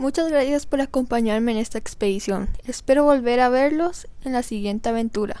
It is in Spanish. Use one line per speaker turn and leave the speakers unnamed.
Muchas gracias por acompañarme en esta expedición. Espero volver a verlos en la siguiente aventura.